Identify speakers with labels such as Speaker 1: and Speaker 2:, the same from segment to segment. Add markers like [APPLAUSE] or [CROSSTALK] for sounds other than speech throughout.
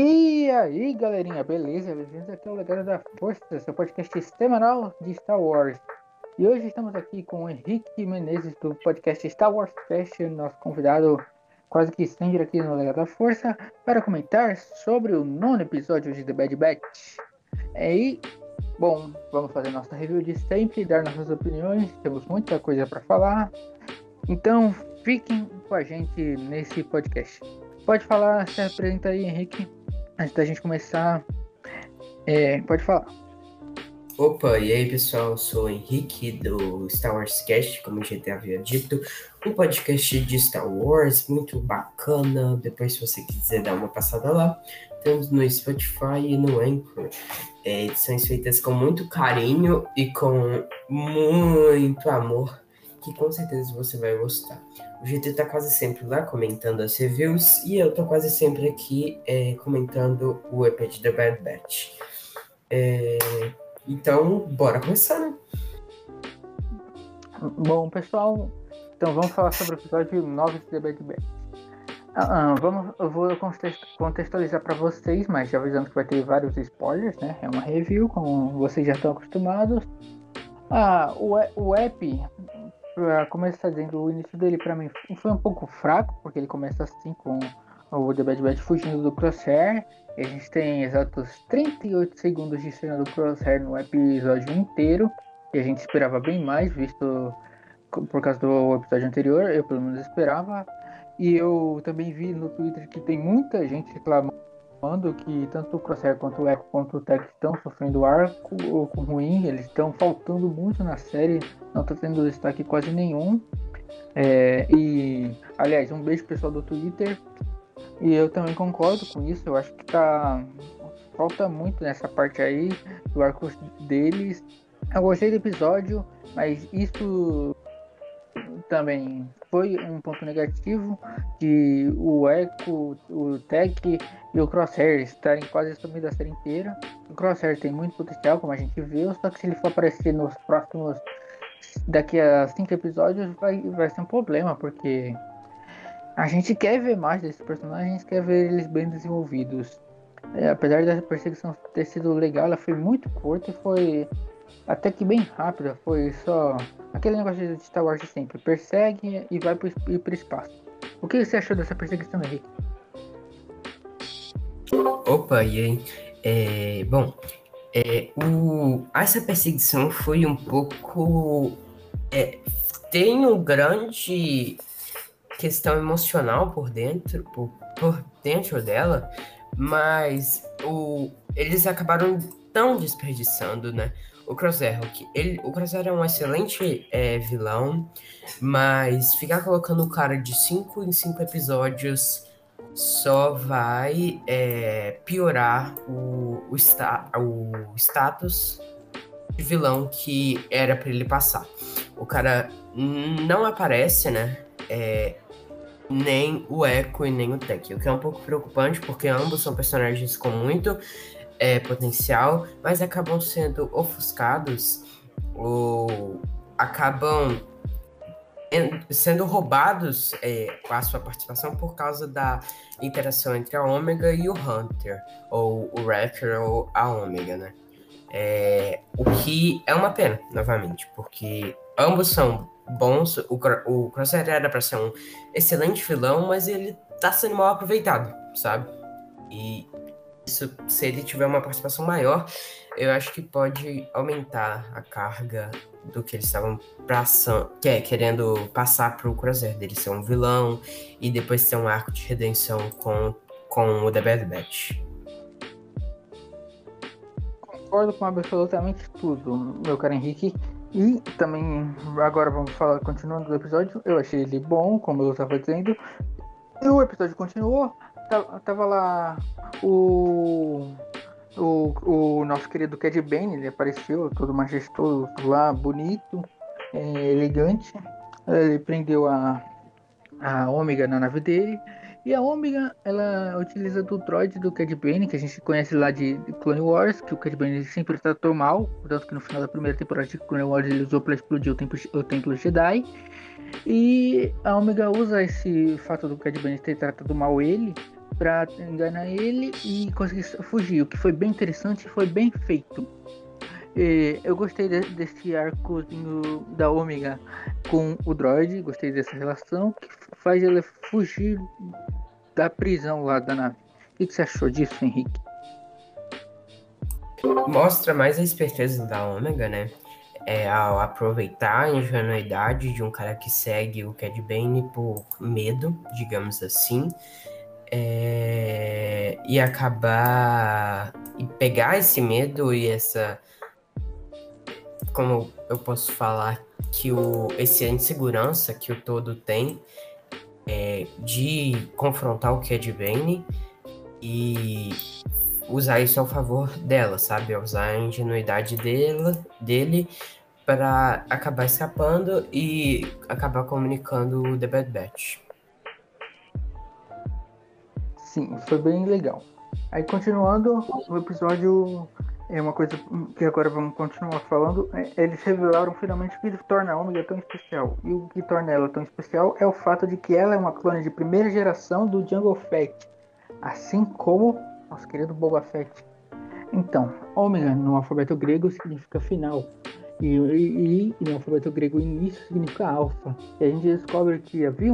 Speaker 1: E aí, galerinha, beleza? Bem-vindos aqui ao Legado da Força, seu podcast semanal de Star Wars. E hoje estamos aqui com o Henrique Menezes do podcast Star Wars Fashion, nosso convidado quase que sempre aqui no Legado da Força, para comentar sobre o nono episódio de The Bad Batch. E, bom, vamos fazer nossa review de sempre, dar nossas opiniões, temos muita coisa para falar. Então, fiquem com a gente nesse podcast. Pode falar, se apresenta aí, Henrique, antes da gente começar. É, pode falar.
Speaker 2: Opa, e aí pessoal, eu sou o Henrique do Star Wars Cast, como já havia dito, um podcast de Star Wars muito bacana. Depois, se você quiser dar uma passada lá, temos no Spotify e no Anchor. É, edições feitas com muito carinho e com muito amor, que com certeza você vai gostar. O GT tá quase sempre lá comentando as reviews e eu tô quase sempre aqui é, comentando o EP de The Bad Batch. É, então, bora começar, né?
Speaker 1: Bom, pessoal, então vamos falar sobre o episódio 9 de The Bad Batch. Ah, ah, vamos, eu vou contextualizar para vocês, mas já avisando que vai ter vários spoilers, né? É uma review, como vocês já estão acostumados. Ah, o, o app, pra começar dizendo, o início dele para mim foi um pouco fraco, porque ele começa assim com o The Bad Batch fugindo do Crosshair. E a gente tem exatos 38 segundos de cena do Crosshair no episódio inteiro. E a gente esperava bem mais, visto por causa do episódio anterior. Eu pelo menos esperava. E eu também vi no Twitter que tem muita gente reclamando que tanto o Crosshair quanto o Echo quanto o Tech estão sofrendo arco ruim. Eles estão faltando muito na série. Não está tendo destaque quase nenhum. É, e, aliás, um beijo pessoal do Twitter. E eu também concordo com isso. Eu acho que tá. Falta muito nessa parte aí do arco deles. Eu gostei do episódio, mas isso também foi um ponto negativo de o Echo, o Tech e o Crosshair estarem quase sumindo a série inteira. O Crosshair tem muito potencial, como a gente viu, só que se ele for aparecer nos próximos daqui a cinco episódios vai, vai ser um problema, porque a gente quer ver mais desses personagens, quer ver eles bem desenvolvidos. É, apesar da perseguição ter sido legal, ela foi muito curta e foi até que bem rápida. Foi só aquele negócio de Star Wars sempre: persegue e vai para o espaço. O que você achou dessa perseguição, Henrique?
Speaker 2: Opa, e aí? É, bom, é, o, essa perseguição foi um pouco. É, tem um grande questão emocional por dentro, por, por dentro dela, mas o, eles acabaram tão desperdiçando, né? O Crosshair, que ele, o Crosshair é um excelente é, vilão, mas ficar colocando o cara de 5 em 5 episódios só vai é, piorar o, o, sta, o status de vilão que era para ele passar. O cara não aparece, né? É, nem o Echo e nem o Tech, o que é um pouco preocupante porque ambos são personagens com muito é, potencial, mas acabam sendo ofuscados ou acabam sendo roubados é, a sua participação por causa da interação entre a Ômega e o Hunter, ou o Raptor ou a Ômega, né? É, o que é uma pena, novamente, porque ambos são bons. O, o Crosshair era para ser um excelente vilão, mas ele tá sendo mal aproveitado, sabe? E isso, se ele tiver uma participação maior, eu acho que pode aumentar a carga do que eles estavam que é, querendo passar pro Crosshair, dele ser um vilão e depois ter um arco de redenção com, com o The Bad Batch.
Speaker 1: Concordo com absolutamente tudo, meu caro Henrique. E também, agora vamos falar, continuando do episódio, eu achei ele bom, como eu estava dizendo. E o episódio continuou, tava lá o, o, o nosso querido Cad Bane, ele apareceu todo majestoso lá, bonito, é, elegante. Ele prendeu a, a Ômega na nave dele. E a Omega, ela utiliza do droid do Cad Bane, que a gente conhece lá de Clone Wars, que o Cad Bane sempre tratou mal, tanto que no final da primeira temporada de Clone Wars ele usou para explodir o templo, o templo Jedi. E a Omega usa esse fato do Cad Bane ter tratado mal ele para enganar ele e conseguir fugir, o que foi bem interessante e foi bem feito. E eu gostei de, desse arcozinho da Ômega com o droid, gostei dessa relação que faz ele fugir da prisão lá da nave. O que você achou disso, Henrique?
Speaker 2: Mostra mais a esperteza da Ômega, né? É, ao aproveitar a ingenuidade de um cara que segue o Cad Bane por medo, digamos assim, é, e acabar e pegar esse medo e essa como eu posso falar que o esse insegurança que o todo tem é, de confrontar o Cad Bane e usar isso ao favor dela, sabe? Usar a ingenuidade dela, dele para acabar escapando e acabar comunicando o The Bad Batch.
Speaker 1: Sim, foi bem legal. Aí continuando, o episódio é uma coisa que agora vamos continuar falando. É, eles revelaram finalmente o que torna a Omega tão especial. E o que torna ela tão especial é o fato de que ela é uma clone de primeira geração do Jungle Fett, assim como nosso querido Boba Fett. Então, Omega no alfabeto grego significa final. E, e, e no alfabeto grego início significa alfa. E a gente descobre que havia,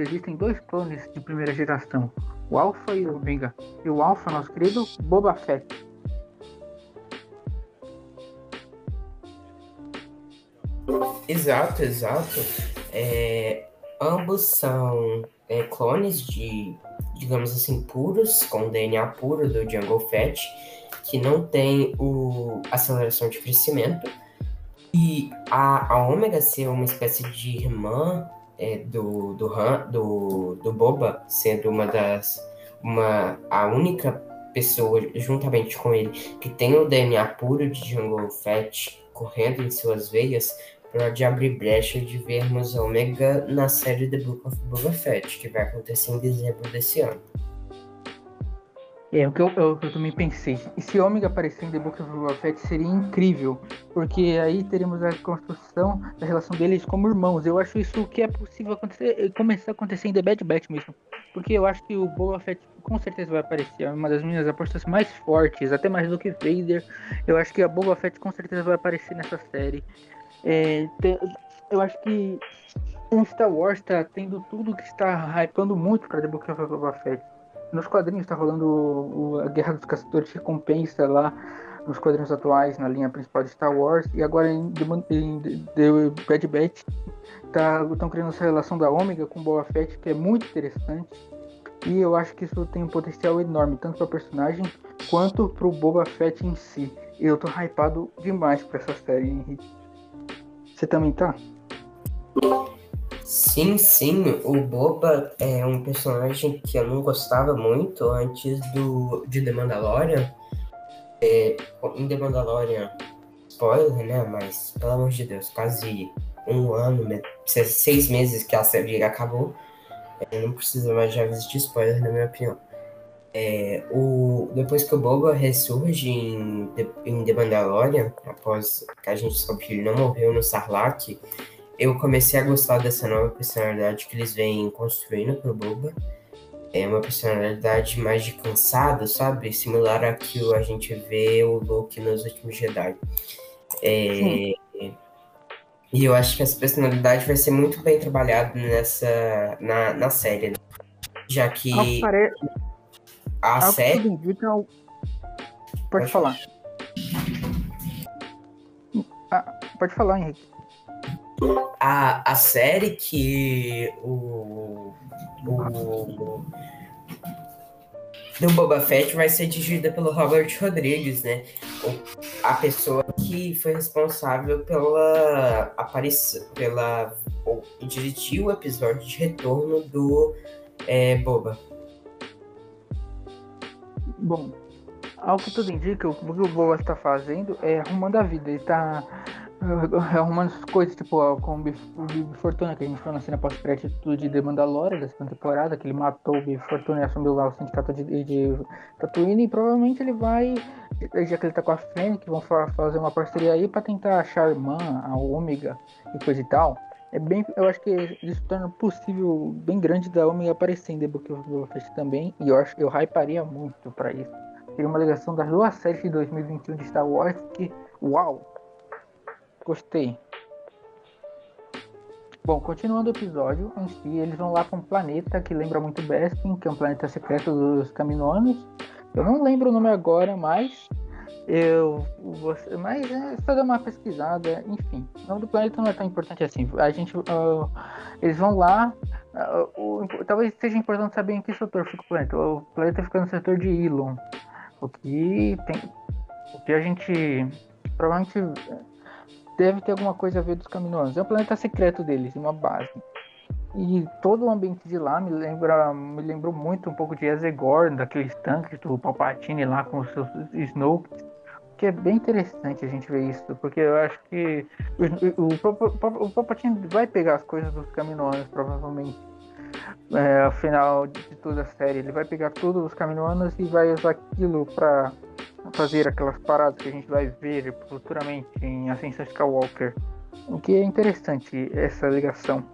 Speaker 1: existem dois clones de primeira geração o Alpha e o Omega. E o Alpha, nosso querido Boba Fett.
Speaker 2: Exato, exato. É, ambos são é, clones de, digamos assim, puros, com DNA puro do Jungle Fett, que não tem o aceleração de crescimento. E a, a Ômega ser uma espécie de irmã é, do, do, Han, do, do Boba sendo uma das uma a única pessoa juntamente com ele que tem o DNA puro de Jungle Fett correndo em suas veias pode abrir brecha de vermos Omega na série The Book of Boba Fett que vai acontecer em dezembro desse ano.
Speaker 1: É, o que eu, eu, eu, também pensei. E se Ômega aparecer em The Book of Boba Fett seria incrível, porque aí teremos a construção da relação deles como irmãos. Eu acho isso que é possível acontecer, começar a acontecer em The Bad Batch mesmo. Porque eu acho que o Boba Fett com certeza vai aparecer. É uma das minhas apostas mais fortes, até mais do que Vader. Eu acho que a Boba Fett com certeza vai aparecer nessa série. É, eu acho que o Star Wars está tendo tudo que está hypando muito para The Book of Boba Fett nos quadrinhos está rolando o, a Guerra dos Caçadores de Recompensa lá nos quadrinhos atuais, na linha principal de Star Wars, e agora em The, em The Bad Batch estão tá, criando essa relação da Ômega com Boba Fett, que é muito interessante. E eu acho que isso tem um potencial enorme, tanto para o personagem quanto para o Boba Fett em si. Eu tô hypado demais para essa série, Henrique. Você também tá?
Speaker 2: Sim, sim, o Boba é um personagem que eu não gostava muito antes do de The Mandalorian. É, em The Mandalorian, spoiler, né? Mas, pelo amor de Deus, quase um ano, seis meses que a série acabou. É, não precisa mais de aviso de spoiler, na minha opinião. É, o, depois que o Boba ressurge em em The Mandalorian, após que a gente descobre que ele não morreu no Sarlacc, eu comecei a gostar dessa nova personalidade que eles vêm construindo pro Boba. É uma personalidade mais de cansado, sabe? Similar a que a gente vê o Luke nos últimos Jedi. É, e eu acho que essa personalidade vai ser muito bem trabalhada nessa na, na série, né? já que
Speaker 1: pare...
Speaker 2: a série.
Speaker 1: Indica... Pode, pode falar. Ah, pode falar, Henrique
Speaker 2: a, a série que o, o do Boba Fett vai ser dirigida pelo Robert Rodrigues, né? A pessoa que foi responsável pela aparição, pela ou dirigiu o episódio de retorno do é, Boba.
Speaker 1: Bom, ao que tudo indica, o que o Boba está fazendo é arrumando a vida. Ele está arrumando coisas, tipo, com o Biff, Fortuna, que a gente viu na cena pós-crédito de The Mandalorian, da segunda temporada, que ele matou o Biff Fortuna e assumiu lá o sindicato de, de Tatooine, e provavelmente ele vai, já que ele tá com a Fennec, vão fazer uma parceria aí pra tentar achar a irmã, a Ômega e coisa e tal. É bem, eu acho que isso torna possível bem grande da Ômega aparecer em The Book of Boba Fett também, e eu acho eu hyparia muito pra isso. Seria uma ligação das duas séries de 2021 de Star Wars que, uau, Gostei. Bom, continuando o episódio em si, eles vão lá para um planeta que lembra muito Bespin, que é um planeta secreto dos Caminoanos. Eu não lembro o nome agora, mas eu você, mas é só dar uma pesquisada, enfim. O nome do planeta não é tão importante assim. A gente uh, eles vão lá, uh, o, talvez seja importante saber em que setor fica o planeta. O planeta fica no setor de Ilon. O que tem o que a gente provavelmente deve ter alguma coisa a ver dos caminoanos. É um planeta secreto deles, uma base. E todo o ambiente de lá me lembra, me lembrou muito um pouco de Ezegor, daqueles tanques do Palpatine lá com os seus Snoke. Que é bem interessante a gente ver isso, porque eu acho que o, o, o Palpatine vai pegar as coisas dos caminoanos, provavelmente. É, ao final de toda a série, ele vai pegar todos os caminoanos e vai usar aquilo para fazer aquelas paradas que a gente vai ver futuramente em Ascensão Skywalker. O que é interessante essa ligação.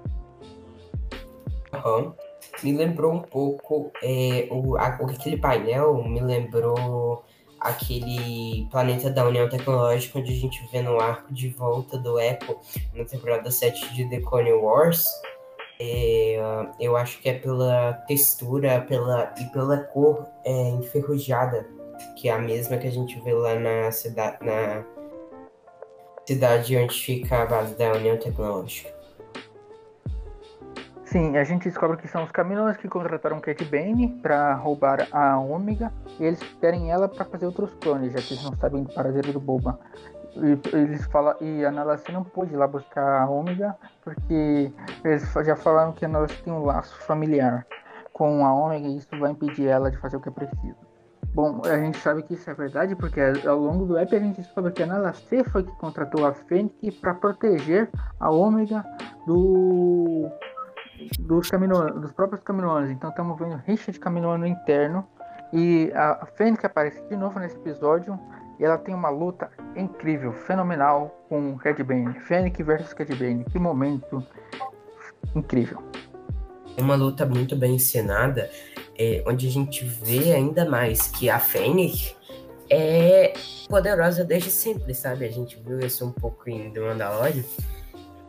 Speaker 2: Uhum. Me lembrou um pouco é, o, a, aquele painel me lembrou aquele planeta da União Tecnológica onde a gente vê no arco de volta do Echo na temporada 7 de The Clone Wars. É, eu acho que é pela textura pela, e pela cor é, enferrujada que é a mesma que a gente vê lá na cidade, na cidade onde fica a base da União Tecnológica.
Speaker 1: Sim, a gente descobre que são os Caminoans que contrataram Cat Bane para roubar a Ômega e eles querem ela para fazer outros clones, já que eles não sabem do paradeiro do Boba. E, eles falam, e a Nalace não pôde ir lá buscar a Ômega porque eles já falaram que a Nalace tem um laço familiar com a Ômega e isso vai impedir ela de fazer o que é preciso. Bom, a gente sabe que isso é verdade porque ao longo do app a gente descobre que a Nalacê foi que contratou a Fênix para proteger a Ômega do, dos, dos próprios caminoanos. Então estamos vendo rixa de caminoano interno. E a Fênix aparece de novo nesse episódio e ela tem uma luta incrível, fenomenal com Cad Bane. Fênix versus Cad Bane. Que momento incrível.
Speaker 2: Uma luta muito bem encenada é, onde a gente vê ainda mais que a Fênix é poderosa desde sempre, sabe? A gente viu isso um pouco em The Mandalorian.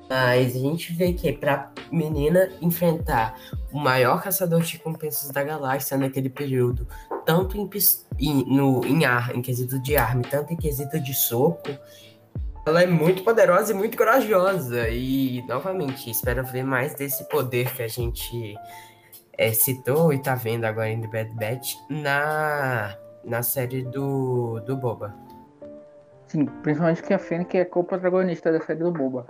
Speaker 2: Mas a gente vê que pra menina enfrentar o maior caçador de recompensas da galáxia naquele período, tanto em, em, no, em ar, em quesito de arma, tanto em quesito de soco, ela é muito poderosa e muito corajosa. E, novamente, espero ver mais desse poder que a gente é, citou e tá vendo agora em The Bad Batch na, na série do, do Boba.
Speaker 1: Sim, principalmente que a Fennec é co-protagonista da série do Boba.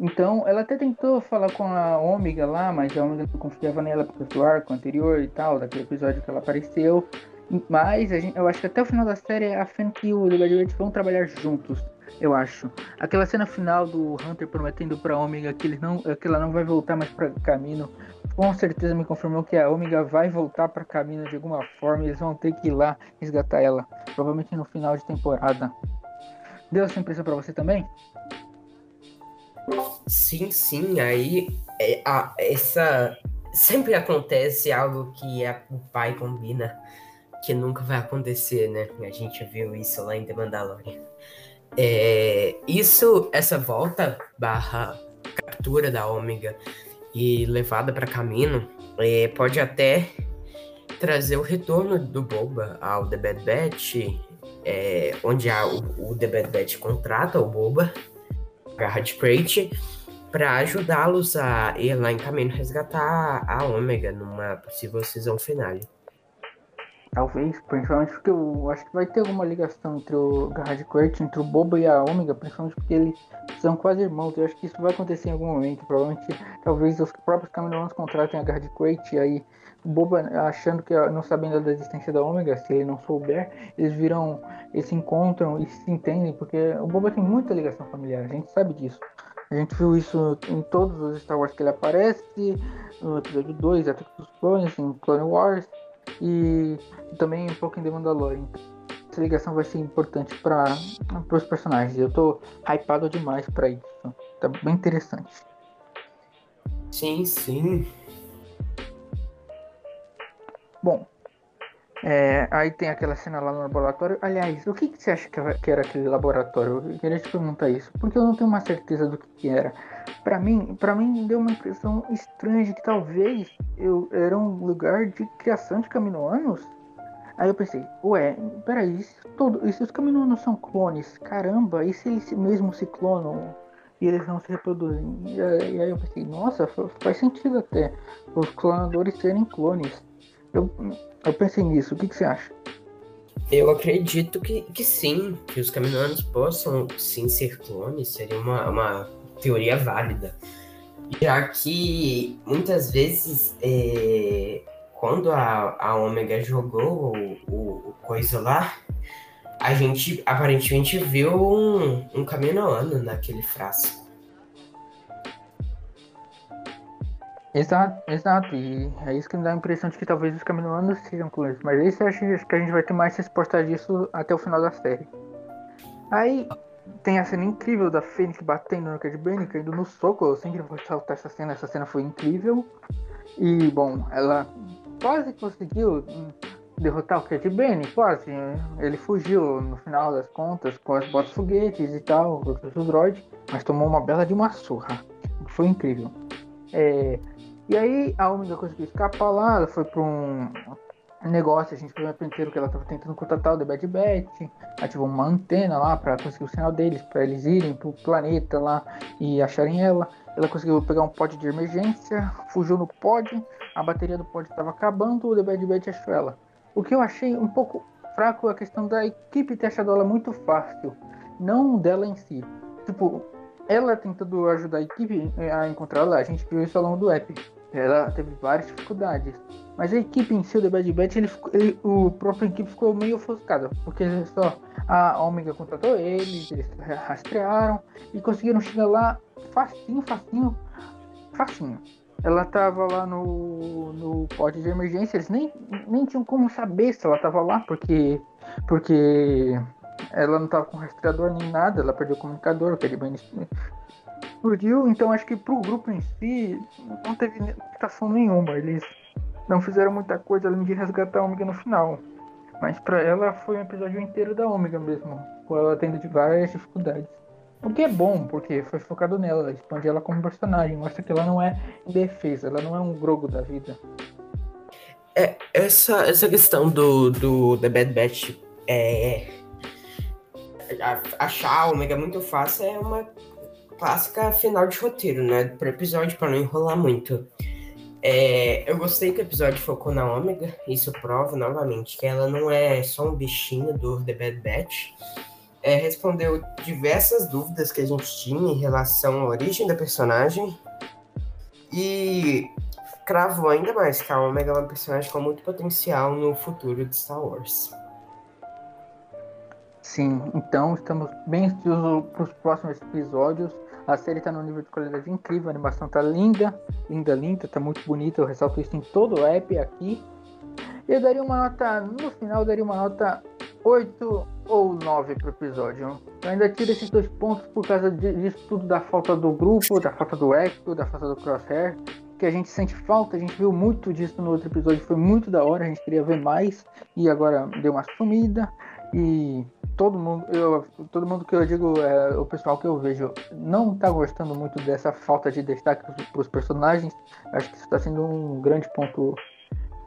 Speaker 1: Então, ela até tentou falar com a Ômega lá, mas a Ômega não confiava nela por causa do arco anterior e tal, daquele episódio que ela apareceu. Mas gente, eu acho que até o final da série a Fennec e o Batch vão trabalhar juntos, eu acho. Aquela cena final do Hunter prometendo pra Ômega que, ele não, que ela não vai voltar mais pra caminho com certeza me confirmou que a Omega vai voltar para Camino de alguma forma e eles vão ter que ir lá resgatar ela, provavelmente no final de temporada. Deu essa impressão para você também?
Speaker 2: Sim, sim. Aí é, a, essa sempre acontece algo que a, o pai combina que nunca vai acontecer, né? A gente viu isso lá em The Mandalorian. É, isso, essa volta barra captura da Ômega e levada para caminho, é, pode até trazer o retorno do Boba ao The Bad Batch, é, onde há o, o, The Bad Batch contrata o Boba, garra de Crate, para ajudá-los a ir lá em caminho resgatar a Ômega numa possível season final.
Speaker 1: Talvez, principalmente porque eu acho que vai ter alguma ligação entre o Garrad Quert, entre o Boba e a Ômega, principalmente porque eles são quase irmãos. Eu acho que isso vai acontecer em algum momento. Provavelmente, talvez os próprios Caminoanos contratem a Garrad Quert e aí o Boba achando que não sabendo da existência da Ômega, se ele não souber, eles viram, eles se encontram e se entendem, porque o Boba tem muita ligação familiar, a gente sabe disso. A gente viu isso em todos os Star Wars que ele aparece, no episódio 2, Ataque dos Clones, em Clone Wars, e também um pouco em The Mandalorian. Essa ligação vai ser importante para os personagens. Eu tô hypado demais para isso. Tá bem interessante.
Speaker 2: Sim, sim.
Speaker 1: Bom, é, aí tem aquela cena lá no laboratório. Aliás, o que, que você acha que era aquele laboratório? Eu queria te perguntar isso, porque eu não tenho uma certeza do que, que era. Para mim, para mim deu uma impressão estranha de que talvez eu era um lugar de criação de caminoanos. Aí eu pensei, ué, peraí, se, todo, e se os caminoanos são clones? Caramba, e se eles mesmo se clonam e eles não se reproduzem? E, e aí eu pensei, nossa, faz sentido até os clonadores serem clones. Eu, eu pensei nisso, o que, que você acha?
Speaker 2: Eu acredito que, que sim, que os caminhones possam sim ser clones, seria uma, uma teoria válida. Já que muitas vezes, é, quando a, a Omega jogou o, o, o, coisa lá, a gente aparentemente viu um, um caminoano naquele frasco.
Speaker 1: Exato, exato. E é isso que me dá a impressão de que talvez os caminoanos sejam clones. Mas isso acho que a gente vai ter mais resposta disso até o final da série. Aí tem a cena incrível da Fênix batendo no Cad Bane, caindo no soco. Eu sempre vou saltar essa cena, essa cena foi incrível. E bom, ela quase conseguiu derrotar o Cad Bane, quase. Ele fugiu no final das contas com as botas foguetes e tal, o droid, mas tomou uma bela de uma surra. Foi incrível. É, e aí a Omega conseguiu escapar lá, ela foi para um negócio, a gente viu inteiro que ela estava tentando contatar o The Bad Batch, ativou uma antena lá para conseguir o sinal deles, para eles irem pro planeta lá e acharem ela. Ela conseguiu pegar um pod de emergência, fugiu no pod, a bateria do pod estava acabando, o The Bad Batch achou ela. O que eu achei um pouco fraco é a questão da equipe ter achado ela muito fácil, não dela em si. Tipo, ela tentando ajudar a equipe a encontrar ela, a gente viu isso ao longo do app ela teve várias dificuldades. Mas a equipe em si, o The Bad Batch, ele, ele, o próprio equipe ficou meio ofuscado. Porque só a Omega contratou eles, eles rastrearam e conseguiram chegar lá facinho, facinho, facinho. Ela tava lá no, no pote de emergência, eles nem, nem tinham como saber se ela tava lá, porque, porque ela não tava com rastreador nem nada, ela perdeu o comunicador, que ele explodiu, então acho que pro grupo em si não teve limitação nenhuma. Eles não fizeram muita coisa além de resgatar a Ômega no final. Mas para ela foi um episódio inteiro da Ômega mesmo, com ela tendo várias dificuldades. O que é bom, porque foi focado nela, expande ela como personagem, mostra que ela não é indefesa, ela não é um grogo da vida.
Speaker 2: É, essa, essa questão do, do The Bad Batch é, achar a Ômega muito fácil é uma clássica final de roteiro, né? Pro episódio, para não enrolar muito. É, eu gostei que o episódio focou na Ômega, isso prova novamente que ela não é só um bichinho do The Bad Batch. É, respondeu diversas dúvidas que a gente tinha em relação à origem da personagem e cravou ainda mais que a Omega é uma personagem com muito potencial no futuro de Star Wars.
Speaker 1: Sim, então estamos bem ansiosos para os próximos episódios. A série tá num nível de qualidade incrível, a animação tá linda, linda, linda, tá muito bonita. Eu ressalto isso em todo o app aqui. Eu daria uma nota, no final, eu daria uma nota 8 ou 9 pro episódio. Eu ainda tiro esses dois pontos por causa disso tudo, da falta do grupo, da falta do Echo, da falta do Crosshair. Que a gente sente falta, a gente viu muito disso no outro episódio, foi muito da hora, a gente queria ver mais e agora deu uma sumida. E todo mundo, eu, todo mundo que eu digo, é, o pessoal que eu vejo, não tá gostando muito dessa falta de destaque para os personagens. Acho que isso está sendo um grande ponto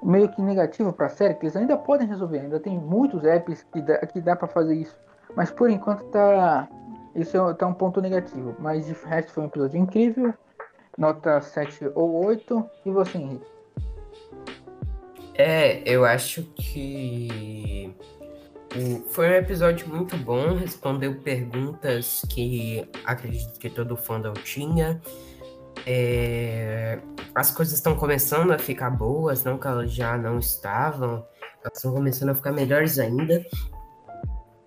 Speaker 1: meio que negativo para a série, que eles ainda podem resolver, ainda tem muitos apps que dá, que dá para fazer isso. Mas por enquanto tá. Isso é, tá um ponto negativo. Mas de resto foi um episódio incrível. Nota 7 ou 8. E você, Henrique?
Speaker 2: É, eu acho que foi um episódio muito bom, respondeu perguntas que acredito que todo fandom tinha. É, as coisas estão começando a ficar boas, não que elas já não estavam, elas estão começando a ficar melhores ainda.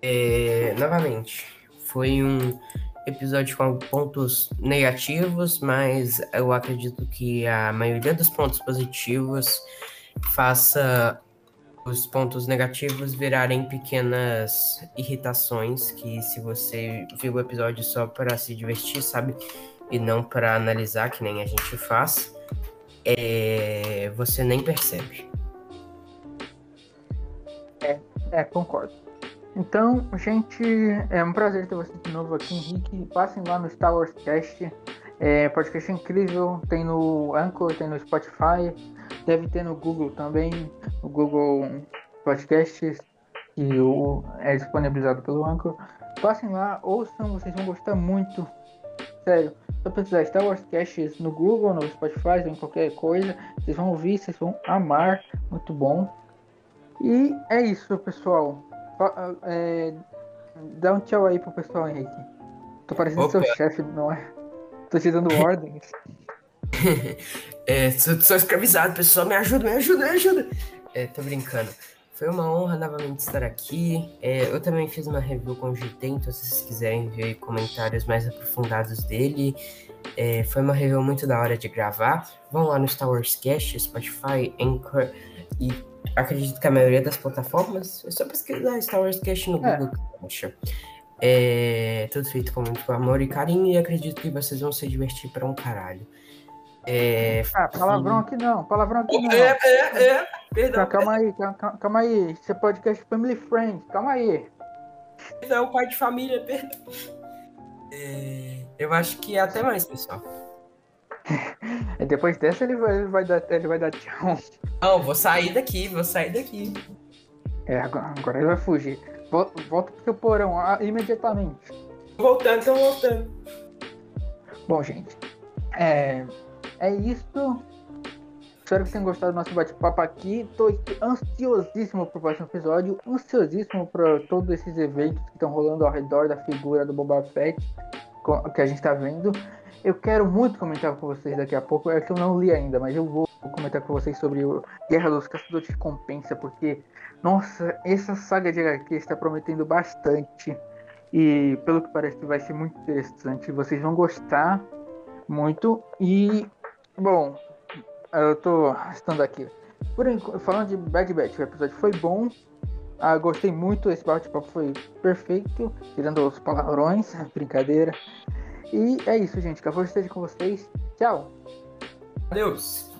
Speaker 2: É, novamente, foi um episódio com pontos negativos, mas eu acredito que a maioria dos pontos positivos faça os pontos negativos virarem pequenas irritações que se você viu o episódio só para se divertir, sabe? E não para analisar, que nem a gente faz, é... você nem percebe.
Speaker 1: É, é, concordo. Então, gente, é um prazer ter você de novo aqui, Henrique. Passem lá no Star Wars Cast. É, podcast incrível, tem no Anchor, tem no Spotify, Deve ter no Google também, o Google Podcasts, que o, é disponibilizado pelo Anchor. Passem lá, ouçam, vocês vão gostar muito. Sério, só precisar Star Wars Casts no Google, no Spotify, em qualquer coisa, vocês vão ouvir, vocês vão amar, muito bom. E é isso, pessoal. É, dá um tchau aí pro pessoal, Henrique. Tô parecendo Opa. seu chefe, não é? Tô te dando ordens. [LAUGHS]
Speaker 2: é, sou, sou, escravizado, pessoal. Me ajuda, me ajuda, me ajuda. É, tô brincando. Foi uma honra novamente estar aqui. É, eu também fiz uma review com o GT, então se vocês quiserem ver comentários mais aprofundados dele. É, foi uma review muito da hora de gravar. Vão lá no Star Wars Cast, Spotify, Anchor e acredito que a maioria das plataformas. É só pesquisar Star Wars Cast no é. Google. É, tudo feito com muito amor e carinho e acredito que vocês vão se divertir para um caralho. É...
Speaker 1: Ah, palavrão aqui não, palavrão aqui não.
Speaker 2: É, é, é. Perdão.
Speaker 1: Calma aí, calma, calma aí. Isso é podcast Family Friend, calma aí.
Speaker 2: Não, pai de família, perdão. É... Eu acho que é até mais, pessoal. [LAUGHS]
Speaker 1: Depois dessa ele vai, ele vai, dar, ele vai dar tchau.
Speaker 2: Não, vou sair daqui, vou sair daqui.
Speaker 1: É, agora, agora ele vai fugir. Volta, volta pro seu porão ah, imediatamente.
Speaker 2: Voltando, tô voltando.
Speaker 1: Bom, gente. É, é isso. Espero que tenham gostado do nosso bate-papo aqui. Estou ansiosíssimo para o próximo episódio, ansiosíssimo para todos esses eventos que estão rolando ao redor da figura do Boba Fett que a gente está vendo. Eu quero muito comentar com vocês daqui a pouco. É que eu não li ainda, mas eu vou comentar com vocês sobre Guerra dos Caçadores de Recompensa, porque, nossa, essa saga de HQ está prometendo bastante. E pelo que parece vai ser muito interessante. Vocês vão gostar muito. E Bom, eu tô estando aqui. Por falando de Bad Batch, o episódio foi bom. Ah, gostei muito, esse bate-papo foi perfeito, tirando os palavrões, [LAUGHS] brincadeira. E é isso, gente. Que a esteja com vocês. Tchau.
Speaker 2: Adeus.